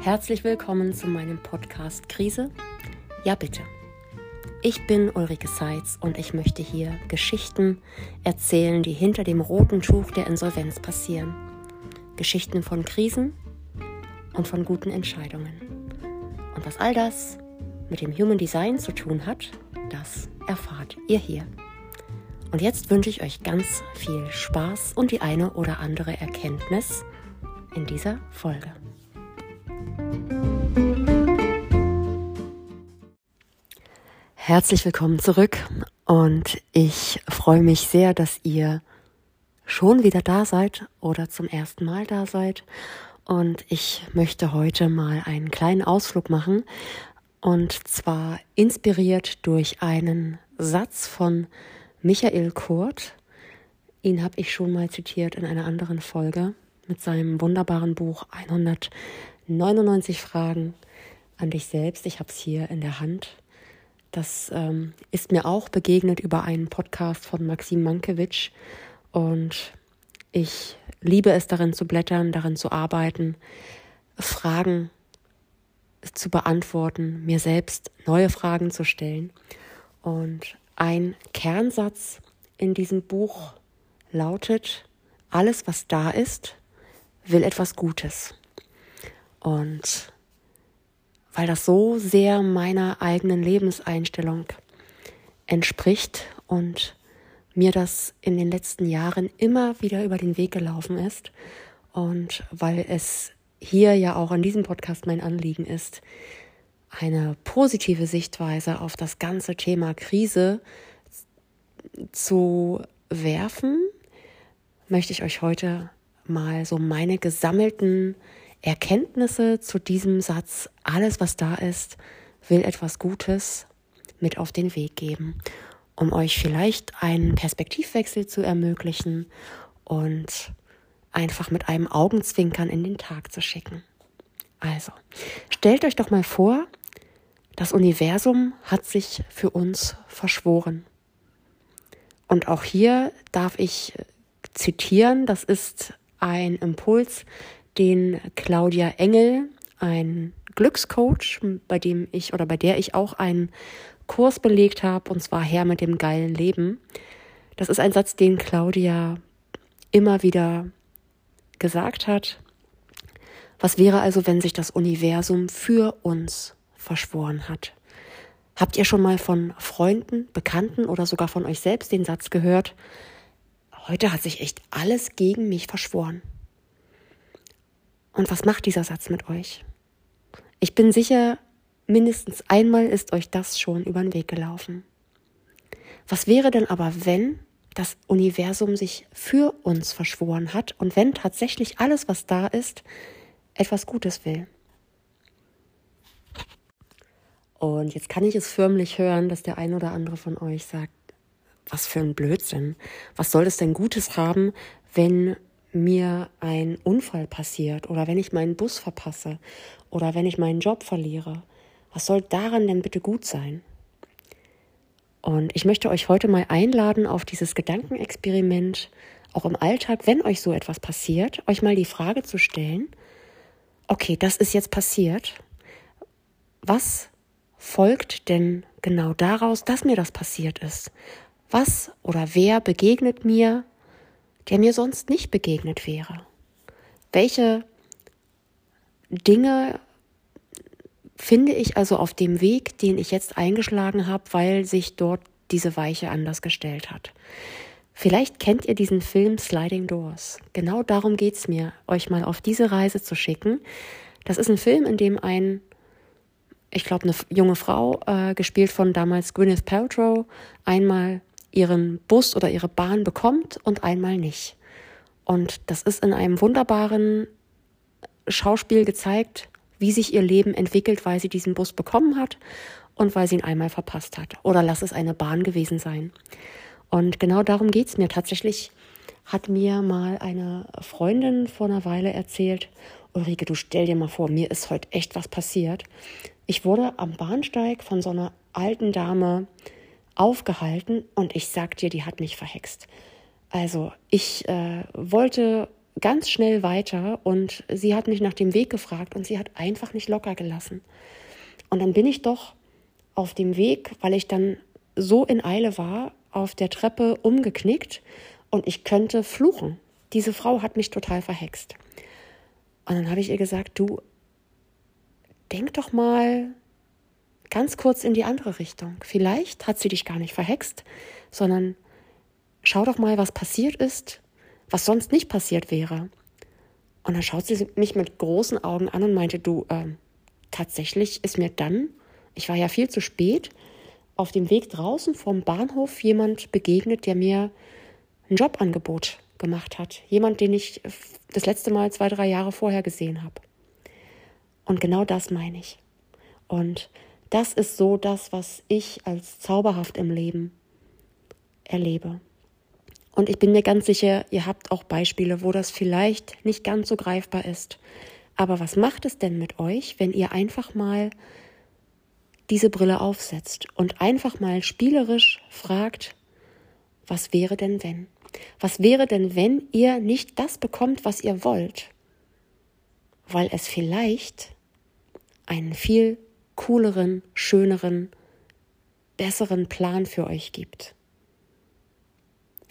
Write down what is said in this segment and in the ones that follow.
Herzlich willkommen zu meinem Podcast Krise. Ja, bitte. Ich bin Ulrike Seitz und ich möchte hier Geschichten erzählen, die hinter dem roten Tuch der Insolvenz passieren. Geschichten von Krisen und von guten Entscheidungen. Und was all das mit dem Human Design zu tun hat, das erfahrt ihr hier. Und jetzt wünsche ich euch ganz viel Spaß und die eine oder andere Erkenntnis in dieser Folge. Herzlich willkommen zurück und ich freue mich sehr, dass ihr schon wieder da seid oder zum ersten Mal da seid. Und ich möchte heute mal einen kleinen Ausflug machen und zwar inspiriert durch einen Satz von Michael Kurt. Ihn habe ich schon mal zitiert in einer anderen Folge mit seinem wunderbaren Buch 199 Fragen an dich selbst. Ich habe es hier in der Hand. Das ähm, ist mir auch begegnet über einen Podcast von Maxim Mankiewicz und ich liebe es darin zu blättern, darin zu arbeiten, Fragen zu beantworten, mir selbst neue Fragen zu stellen. Und ein Kernsatz in diesem Buch lautet, alles, was da ist, will etwas Gutes. Und weil das so sehr meiner eigenen Lebenseinstellung entspricht und mir das in den letzten Jahren immer wieder über den Weg gelaufen ist und weil es hier ja auch in diesem Podcast mein Anliegen ist, eine positive Sichtweise auf das ganze Thema Krise zu werfen, möchte ich euch heute mal so meine gesammelten Erkenntnisse zu diesem Satz, alles was da ist, will etwas Gutes mit auf den Weg geben, um euch vielleicht einen Perspektivwechsel zu ermöglichen und einfach mit einem Augenzwinkern in den Tag zu schicken. Also, stellt euch doch mal vor, das Universum hat sich für uns verschworen. Und auch hier darf ich zitieren, das ist ein Impuls, den Claudia Engel, ein Glückscoach, bei dem ich oder bei der ich auch einen Kurs belegt habe, und zwar Herr mit dem geilen Leben. Das ist ein Satz, den Claudia immer wieder gesagt hat. Was wäre also, wenn sich das Universum für uns verschworen hat? Habt ihr schon mal von Freunden, Bekannten oder sogar von euch selbst den Satz gehört, heute hat sich echt alles gegen mich verschworen? Und was macht dieser Satz mit euch? Ich bin sicher, mindestens einmal ist euch das schon über den Weg gelaufen. Was wäre denn aber, wenn das Universum sich für uns verschworen hat und wenn tatsächlich alles, was da ist, etwas Gutes will? Und jetzt kann ich es förmlich hören, dass der ein oder andere von euch sagt, was für ein Blödsinn. Was soll es denn Gutes haben, wenn mir ein Unfall passiert oder wenn ich meinen Bus verpasse oder wenn ich meinen Job verliere. Was soll daran denn bitte gut sein? Und ich möchte euch heute mal einladen auf dieses Gedankenexperiment, auch im Alltag, wenn euch so etwas passiert, euch mal die Frage zu stellen, okay, das ist jetzt passiert. Was folgt denn genau daraus, dass mir das passiert ist? Was oder wer begegnet mir, der mir sonst nicht begegnet wäre? Welche Dinge finde ich also auf dem Weg, den ich jetzt eingeschlagen habe, weil sich dort diese Weiche anders gestellt hat? Vielleicht kennt ihr diesen Film Sliding Doors. Genau darum geht es mir, euch mal auf diese Reise zu schicken. Das ist ein Film, in dem ein, ich glaube, eine junge Frau, äh, gespielt von damals Gwyneth Paltrow, einmal ihren Bus oder ihre Bahn bekommt und einmal nicht. Und das ist in einem wunderbaren Schauspiel gezeigt, wie sich ihr Leben entwickelt, weil sie diesen Bus bekommen hat und weil sie ihn einmal verpasst hat. Oder lass es eine Bahn gewesen sein. Und genau darum geht es mir. Tatsächlich hat mir mal eine Freundin vor einer Weile erzählt, Ulrike, du stell dir mal vor, mir ist heute echt was passiert. Ich wurde am Bahnsteig von so einer alten Dame aufgehalten und ich sag dir, die hat mich verhext. Also ich äh, wollte ganz schnell weiter und sie hat mich nach dem Weg gefragt und sie hat einfach nicht locker gelassen. Und dann bin ich doch auf dem Weg, weil ich dann so in Eile war, auf der Treppe umgeknickt und ich könnte fluchen. Diese Frau hat mich total verhext. Und dann habe ich ihr gesagt, du, denk doch mal ganz kurz in die andere Richtung. Vielleicht hat sie dich gar nicht verhext, sondern schau doch mal, was passiert ist, was sonst nicht passiert wäre. Und dann schaut sie mich mit großen Augen an und meinte, du, äh, tatsächlich ist mir dann, ich war ja viel zu spät, auf dem Weg draußen vom Bahnhof jemand begegnet, der mir ein Jobangebot gemacht hat. Jemand, den ich das letzte Mal zwei, drei Jahre vorher gesehen habe. Und genau das meine ich. Und das ist so das, was ich als zauberhaft im Leben erlebe. Und ich bin mir ganz sicher, ihr habt auch Beispiele, wo das vielleicht nicht ganz so greifbar ist. Aber was macht es denn mit euch, wenn ihr einfach mal diese Brille aufsetzt und einfach mal spielerisch fragt, was wäre denn wenn? Was wäre denn, wenn ihr nicht das bekommt, was ihr wollt? Weil es vielleicht einen viel cooleren, schöneren, besseren Plan für euch gibt.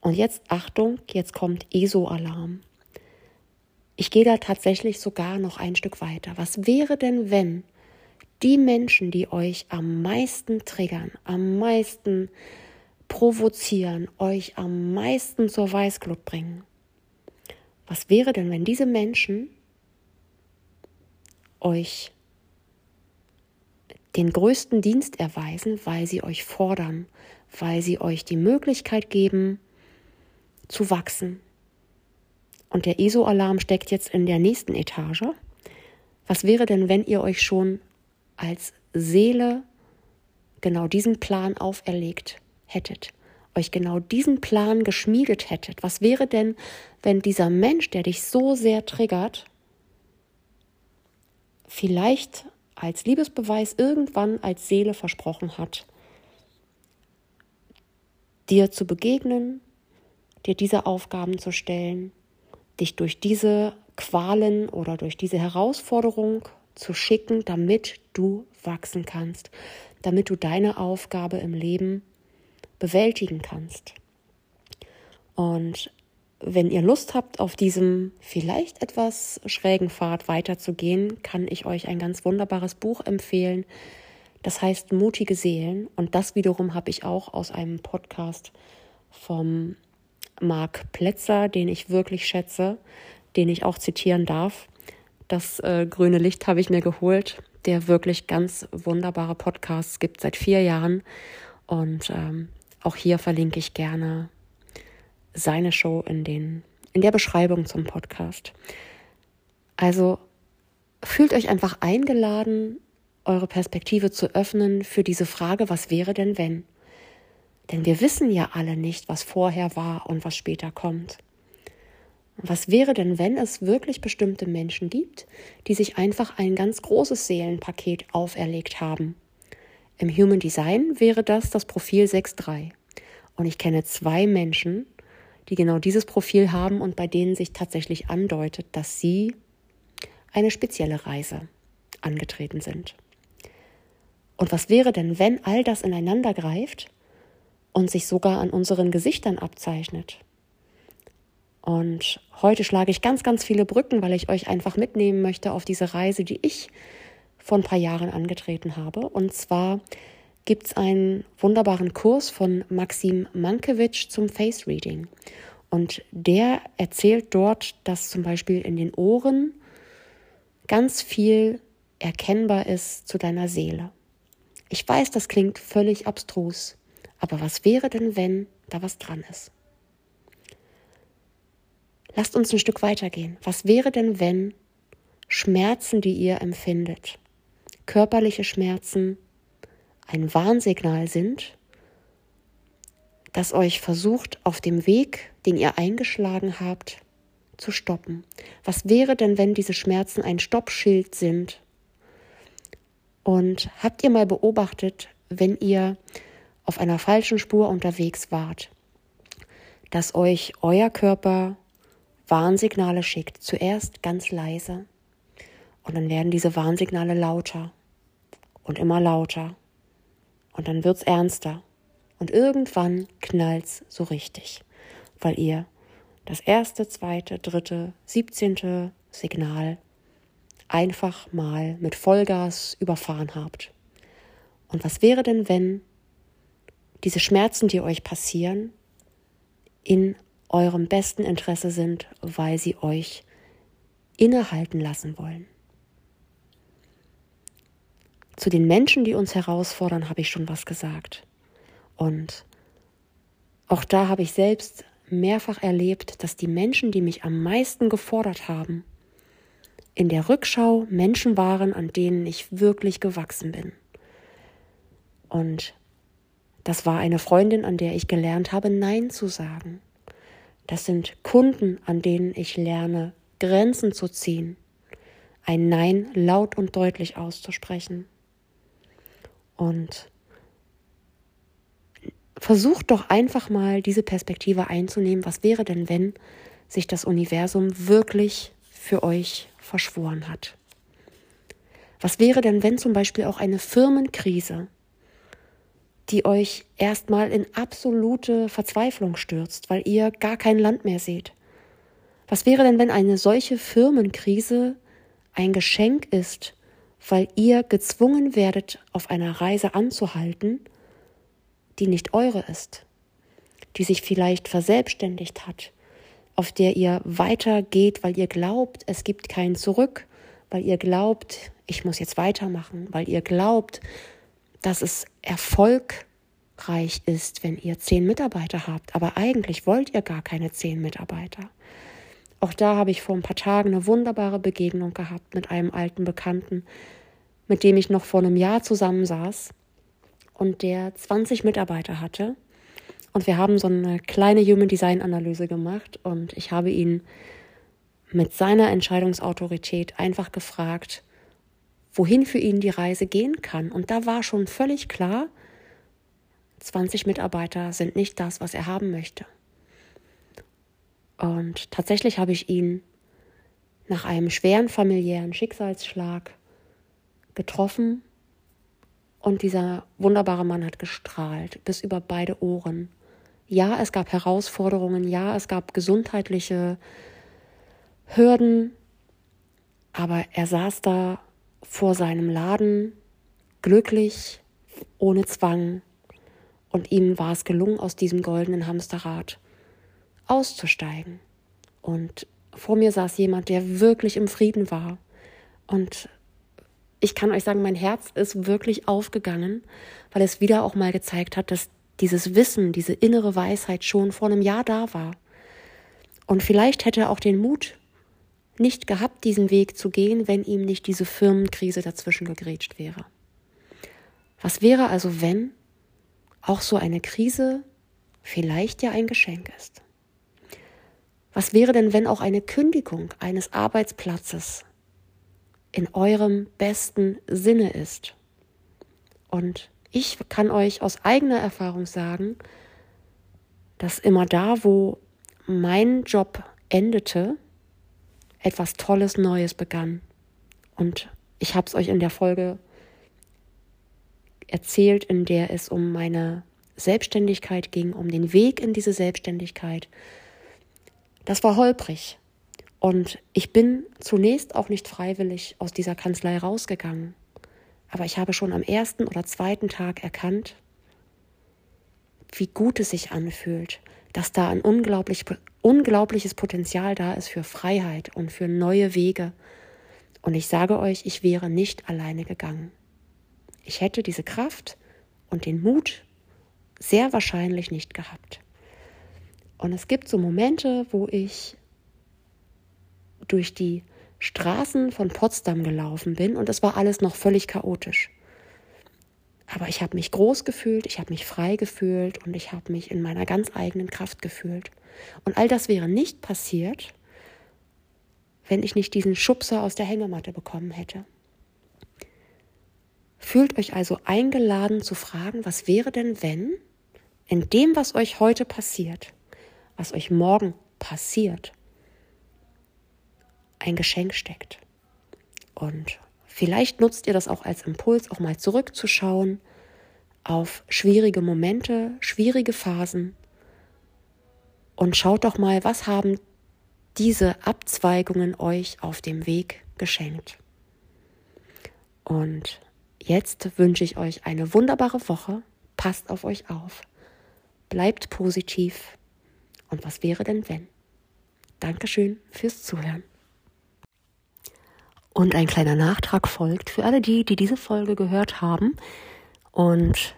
Und jetzt Achtung, jetzt kommt ESO-Alarm. Ich gehe da tatsächlich sogar noch ein Stück weiter. Was wäre denn, wenn die Menschen, die euch am meisten triggern, am meisten provozieren, euch am meisten zur Weißglut bringen, was wäre denn, wenn diese Menschen euch den größten Dienst erweisen, weil sie euch fordern, weil sie euch die Möglichkeit geben, zu wachsen. Und der ESO-Alarm steckt jetzt in der nächsten Etage. Was wäre denn, wenn ihr euch schon als Seele genau diesen Plan auferlegt hättet? Euch genau diesen Plan geschmiedet hättet? Was wäre denn, wenn dieser Mensch, der dich so sehr triggert, vielleicht als Liebesbeweis irgendwann als Seele versprochen hat, dir zu begegnen, dir diese Aufgaben zu stellen, dich durch diese Qualen oder durch diese Herausforderung zu schicken, damit du wachsen kannst, damit du deine Aufgabe im Leben bewältigen kannst. Und wenn ihr Lust habt, auf diesem vielleicht etwas schrägen Pfad weiterzugehen, kann ich euch ein ganz wunderbares Buch empfehlen. Das heißt Mutige Seelen. Und das wiederum habe ich auch aus einem Podcast vom Marc Plätzer, den ich wirklich schätze, den ich auch zitieren darf. Das äh, grüne Licht habe ich mir geholt, der wirklich ganz wunderbare Podcasts gibt seit vier Jahren. Und ähm, auch hier verlinke ich gerne seine Show in, den, in der Beschreibung zum Podcast. Also fühlt euch einfach eingeladen, eure Perspektive zu öffnen für diese Frage, was wäre denn wenn? Denn wir wissen ja alle nicht, was vorher war und was später kommt. Was wäre denn, wenn es wirklich bestimmte Menschen gibt, die sich einfach ein ganz großes Seelenpaket auferlegt haben? Im Human Design wäre das das Profil 6.3. Und ich kenne zwei Menschen, die genau dieses Profil haben und bei denen sich tatsächlich andeutet, dass sie eine spezielle Reise angetreten sind. Und was wäre denn, wenn all das ineinander greift und sich sogar an unseren Gesichtern abzeichnet? Und heute schlage ich ganz, ganz viele Brücken, weil ich euch einfach mitnehmen möchte auf diese Reise, die ich vor ein paar Jahren angetreten habe. Und zwar gibt es einen wunderbaren Kurs von Maxim Mankiewicz zum Face Reading. Und der erzählt dort, dass zum Beispiel in den Ohren ganz viel erkennbar ist zu deiner Seele. Ich weiß, das klingt völlig abstrus, aber was wäre denn, wenn da was dran ist? Lasst uns ein Stück weitergehen. Was wäre denn, wenn Schmerzen, die ihr empfindet, körperliche Schmerzen, ein Warnsignal sind, das euch versucht, auf dem Weg, den ihr eingeschlagen habt, zu stoppen. Was wäre denn, wenn diese Schmerzen ein Stoppschild sind? Und habt ihr mal beobachtet, wenn ihr auf einer falschen Spur unterwegs wart, dass euch euer Körper Warnsignale schickt. Zuerst ganz leise. Und dann werden diese Warnsignale lauter und immer lauter. Und dann wird's ernster. Und irgendwann knallt's so richtig, weil ihr das erste, zweite, dritte, siebzehnte Signal einfach mal mit Vollgas überfahren habt. Und was wäre denn, wenn diese Schmerzen, die euch passieren, in eurem besten Interesse sind, weil sie euch innehalten lassen wollen? Zu den Menschen, die uns herausfordern, habe ich schon was gesagt. Und auch da habe ich selbst mehrfach erlebt, dass die Menschen, die mich am meisten gefordert haben, in der Rückschau Menschen waren, an denen ich wirklich gewachsen bin. Und das war eine Freundin, an der ich gelernt habe, Nein zu sagen. Das sind Kunden, an denen ich lerne, Grenzen zu ziehen, ein Nein laut und deutlich auszusprechen. Und versucht doch einfach mal diese Perspektive einzunehmen. Was wäre denn, wenn sich das Universum wirklich für euch verschworen hat? Was wäre denn, wenn zum Beispiel auch eine Firmenkrise, die euch erstmal in absolute Verzweiflung stürzt, weil ihr gar kein Land mehr seht? Was wäre denn, wenn eine solche Firmenkrise ein Geschenk ist weil ihr gezwungen werdet, auf einer Reise anzuhalten, die nicht eure ist, die sich vielleicht verselbstständigt hat, auf der ihr weitergeht, weil ihr glaubt, es gibt kein Zurück, weil ihr glaubt, ich muss jetzt weitermachen, weil ihr glaubt, dass es erfolgreich ist, wenn ihr zehn Mitarbeiter habt, aber eigentlich wollt ihr gar keine zehn Mitarbeiter. Auch da habe ich vor ein paar Tagen eine wunderbare Begegnung gehabt mit einem alten Bekannten, mit dem ich noch vor einem Jahr zusammensaß und der 20 Mitarbeiter hatte. Und wir haben so eine kleine Human Design Analyse gemacht und ich habe ihn mit seiner Entscheidungsautorität einfach gefragt, wohin für ihn die Reise gehen kann. Und da war schon völlig klar, 20 Mitarbeiter sind nicht das, was er haben möchte. Und tatsächlich habe ich ihn nach einem schweren familiären Schicksalsschlag getroffen und dieser wunderbare Mann hat gestrahlt bis über beide Ohren. Ja, es gab Herausforderungen, ja, es gab gesundheitliche Hürden, aber er saß da vor seinem Laden, glücklich, ohne Zwang, und ihm war es gelungen, aus diesem goldenen Hamsterrad auszusteigen. Und vor mir saß jemand, der wirklich im Frieden war. Und ich kann euch sagen, mein Herz ist wirklich aufgegangen, weil es wieder auch mal gezeigt hat, dass dieses Wissen, diese innere Weisheit schon vor einem Jahr da war. Und vielleicht hätte er auch den Mut nicht gehabt, diesen Weg zu gehen, wenn ihm nicht diese Firmenkrise dazwischen gegrätscht wäre. Was wäre also, wenn auch so eine Krise vielleicht ja ein Geschenk ist? Was wäre denn, wenn auch eine Kündigung eines Arbeitsplatzes in eurem besten Sinne ist? Und ich kann euch aus eigener Erfahrung sagen, dass immer da, wo mein Job endete, etwas Tolles Neues begann. Und ich habe es euch in der Folge erzählt, in der es um meine Selbstständigkeit ging, um den Weg in diese Selbstständigkeit, das war holprig. Und ich bin zunächst auch nicht freiwillig aus dieser Kanzlei rausgegangen. Aber ich habe schon am ersten oder zweiten Tag erkannt, wie gut es sich anfühlt, dass da ein unglaublich, unglaubliches Potenzial da ist für Freiheit und für neue Wege. Und ich sage euch, ich wäre nicht alleine gegangen. Ich hätte diese Kraft und den Mut sehr wahrscheinlich nicht gehabt. Und es gibt so Momente, wo ich durch die Straßen von Potsdam gelaufen bin und es war alles noch völlig chaotisch. Aber ich habe mich groß gefühlt, ich habe mich frei gefühlt und ich habe mich in meiner ganz eigenen Kraft gefühlt. Und all das wäre nicht passiert, wenn ich nicht diesen Schubser aus der Hängematte bekommen hätte. Fühlt euch also eingeladen zu fragen, was wäre denn, wenn in dem, was euch heute passiert, was euch morgen passiert, ein Geschenk steckt. Und vielleicht nutzt ihr das auch als Impuls, auch mal zurückzuschauen auf schwierige Momente, schwierige Phasen und schaut doch mal, was haben diese Abzweigungen euch auf dem Weg geschenkt. Und jetzt wünsche ich euch eine wunderbare Woche. Passt auf euch auf. Bleibt positiv. Und was wäre denn wenn? Dankeschön fürs Zuhören. Und ein kleiner Nachtrag folgt für alle die, die diese Folge gehört haben und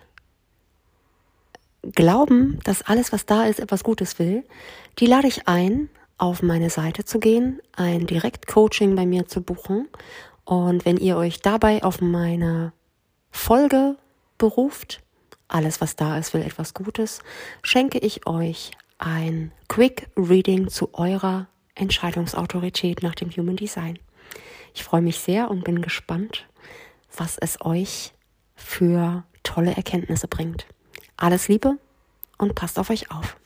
glauben, dass alles, was da ist, etwas Gutes will. Die lade ich ein, auf meine Seite zu gehen, ein Direktcoaching bei mir zu buchen. Und wenn ihr euch dabei auf meine Folge beruft, alles, was da ist, will etwas Gutes, schenke ich euch ein Quick Reading zu eurer Entscheidungsautorität nach dem Human Design. Ich freue mich sehr und bin gespannt, was es euch für tolle Erkenntnisse bringt. Alles Liebe und passt auf euch auf.